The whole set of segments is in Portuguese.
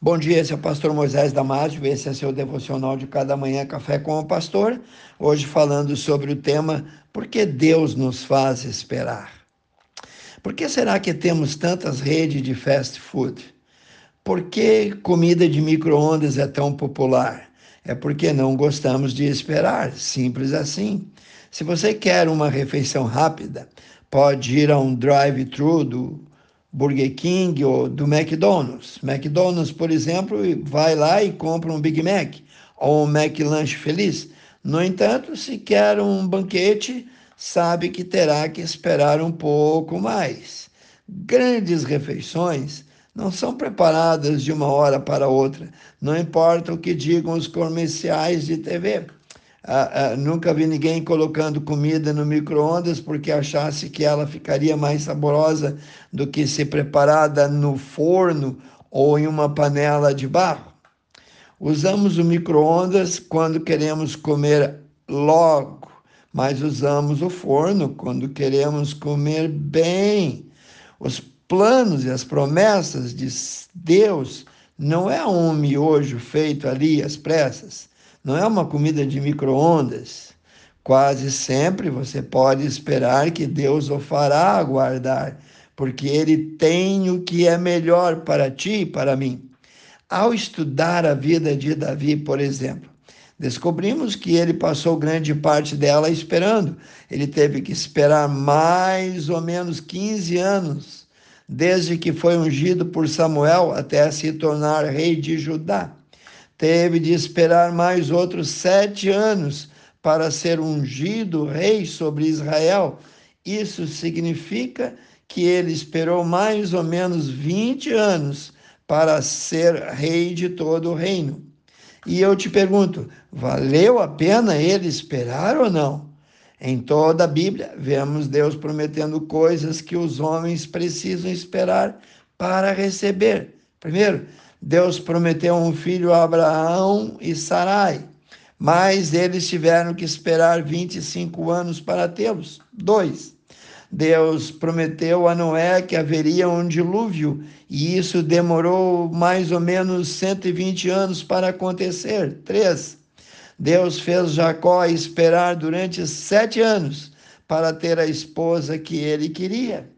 Bom dia, esse é o pastor Moisés Damásio, esse é seu devocional de cada manhã, Café com o Pastor. Hoje falando sobre o tema Por que Deus nos faz esperar? Por que será que temos tantas redes de fast food? Por que comida de micro-ondas é tão popular? É porque não gostamos de esperar, simples assim. Se você quer uma refeição rápida, pode ir a um drive-thru do Burger King ou do McDonald's. McDonald's, por exemplo, vai lá e compra um Big Mac ou um McLanche feliz. No entanto, se quer um banquete, sabe que terá que esperar um pouco mais. Grandes refeições não são preparadas de uma hora para outra, não importa o que digam os comerciais de TV. Ah, ah, nunca vi ninguém colocando comida no micro-ondas porque achasse que ela ficaria mais saborosa do que se preparada no forno ou em uma panela de barro. Usamos o micro-ondas quando queremos comer logo, mas usamos o forno quando queremos comer bem. Os planos e as promessas de Deus não é um miojo feito ali às pressas não é uma comida de micro-ondas. Quase sempre você pode esperar que Deus o fará aguardar, porque Ele tem o que é melhor para ti e para mim. Ao estudar a vida de Davi, por exemplo, descobrimos que ele passou grande parte dela esperando. Ele teve que esperar mais ou menos 15 anos, desde que foi ungido por Samuel até se tornar rei de Judá teve de esperar mais outros sete anos para ser ungido rei sobre Israel. Isso significa que ele esperou mais ou menos 20 anos para ser rei de todo o reino. E eu te pergunto, valeu a pena ele esperar ou não? Em toda a Bíblia, vemos Deus prometendo coisas que os homens precisam esperar para receber. Primeiro, Deus prometeu um filho a Abraão e Sarai, mas eles tiveram que esperar 25 anos para tê-los. Dois, Deus prometeu a Noé que haveria um dilúvio, e isso demorou mais ou menos 120 anos para acontecer. Três, Deus fez Jacó esperar durante sete anos para ter a esposa que ele queria.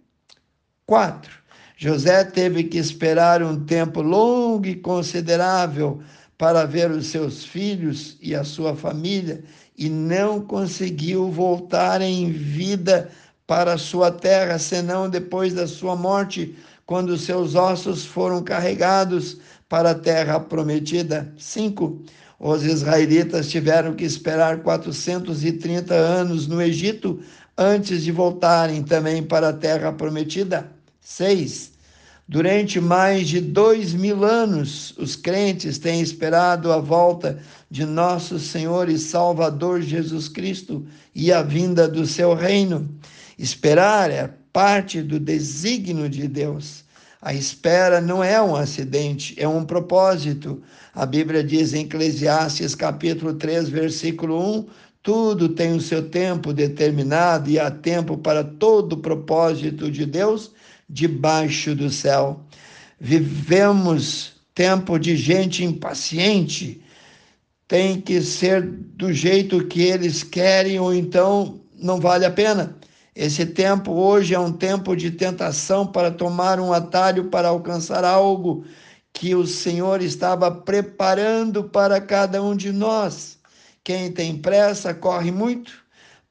Quatro, José teve que esperar um tempo longo e considerável para ver os seus filhos e a sua família e não conseguiu voltar em vida para sua terra, senão depois da sua morte, quando seus ossos foram carregados para a terra prometida. 5. Os israelitas tiveram que esperar 430 anos no Egito antes de voltarem também para a terra prometida. 6. Durante mais de dois mil anos, os crentes têm esperado a volta de nosso Senhor e Salvador Jesus Cristo e a vinda do seu reino. Esperar é parte do desígnio de Deus. A espera não é um acidente, é um propósito. A Bíblia diz em Eclesiastes capítulo 3, versículo 1, tudo tem o seu tempo determinado e há tempo para todo o propósito de Deus debaixo do céu. Vivemos tempo de gente impaciente, tem que ser do jeito que eles querem ou então não vale a pena. Esse tempo hoje é um tempo de tentação para tomar um atalho para alcançar algo que o Senhor estava preparando para cada um de nós. Quem tem pressa corre muito,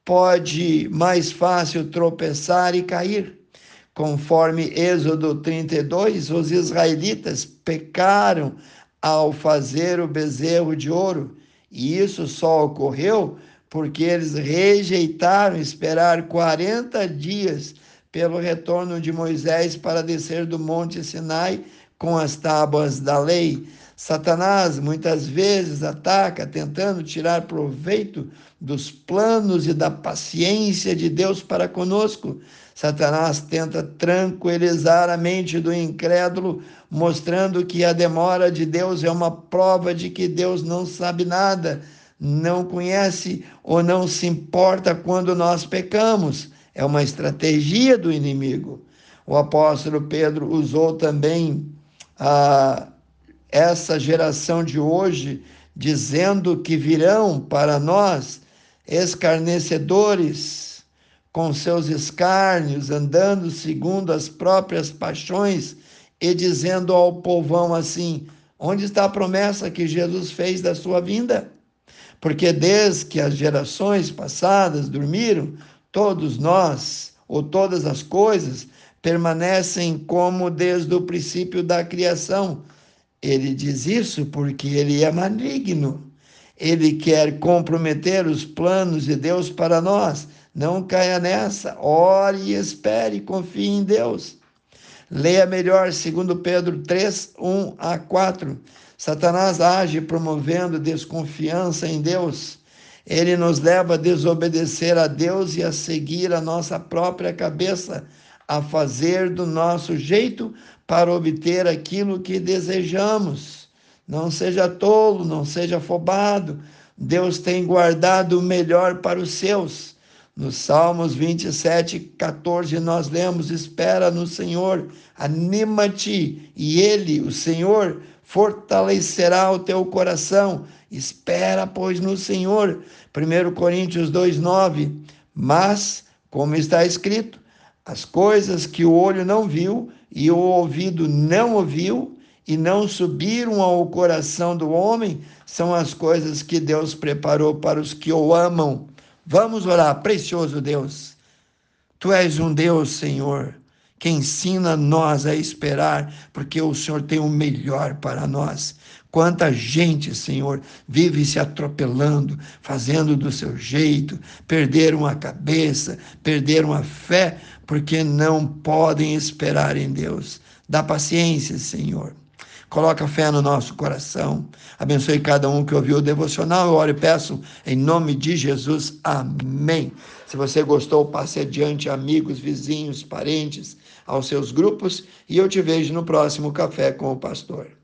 pode mais fácil tropeçar e cair. Conforme Êxodo 32, os israelitas pecaram ao fazer o bezerro de ouro, e isso só ocorreu porque eles rejeitaram esperar 40 dias pelo retorno de Moisés para descer do Monte Sinai com as tábuas da lei. Satanás muitas vezes ataca tentando tirar proveito dos planos e da paciência de Deus para conosco. Satanás tenta tranquilizar a mente do incrédulo, mostrando que a demora de Deus é uma prova de que Deus não sabe nada, não conhece ou não se importa quando nós pecamos. É uma estratégia do inimigo. O apóstolo Pedro usou também a essa geração de hoje, dizendo que virão para nós escarnecedores, com seus escárnios, andando segundo as próprias paixões e dizendo ao povão assim: onde está a promessa que Jesus fez da sua vinda? Porque desde que as gerações passadas dormiram, todos nós, ou todas as coisas, permanecem como desde o princípio da criação. Ele diz isso porque ele é maligno. Ele quer comprometer os planos de Deus para nós. Não caia nessa. Ore e espere, confie em Deus. Leia melhor 2 Pedro 3, 1 a 4. Satanás age promovendo desconfiança em Deus. Ele nos leva a desobedecer a Deus e a seguir a nossa própria cabeça, a fazer do nosso jeito para obter aquilo que desejamos. Não seja tolo, não seja afobado. Deus tem guardado o melhor para os seus. No Salmos 27, 14, nós lemos: Espera no Senhor, anima-te, e Ele, o Senhor, fortalecerá o teu coração. Espera, pois, no Senhor. 1 Coríntios 2,9. Mas, como está escrito, as coisas que o olho não viu e o ouvido não ouviu e não subiram ao coração do homem são as coisas que Deus preparou para os que o amam. Vamos orar, precioso Deus. Tu és um Deus, Senhor, que ensina nós a esperar, porque o Senhor tem o melhor para nós. Quanta gente, Senhor, vive se atropelando, fazendo do seu jeito, perderam a cabeça, perderam a fé, porque não podem esperar em Deus. Dá paciência, Senhor. Coloca fé no nosso coração. Abençoe cada um que ouviu o devocional. Eu oro e peço em nome de Jesus. Amém. Se você gostou, passe adiante, amigos, vizinhos, parentes, aos seus grupos. E eu te vejo no próximo Café com o Pastor.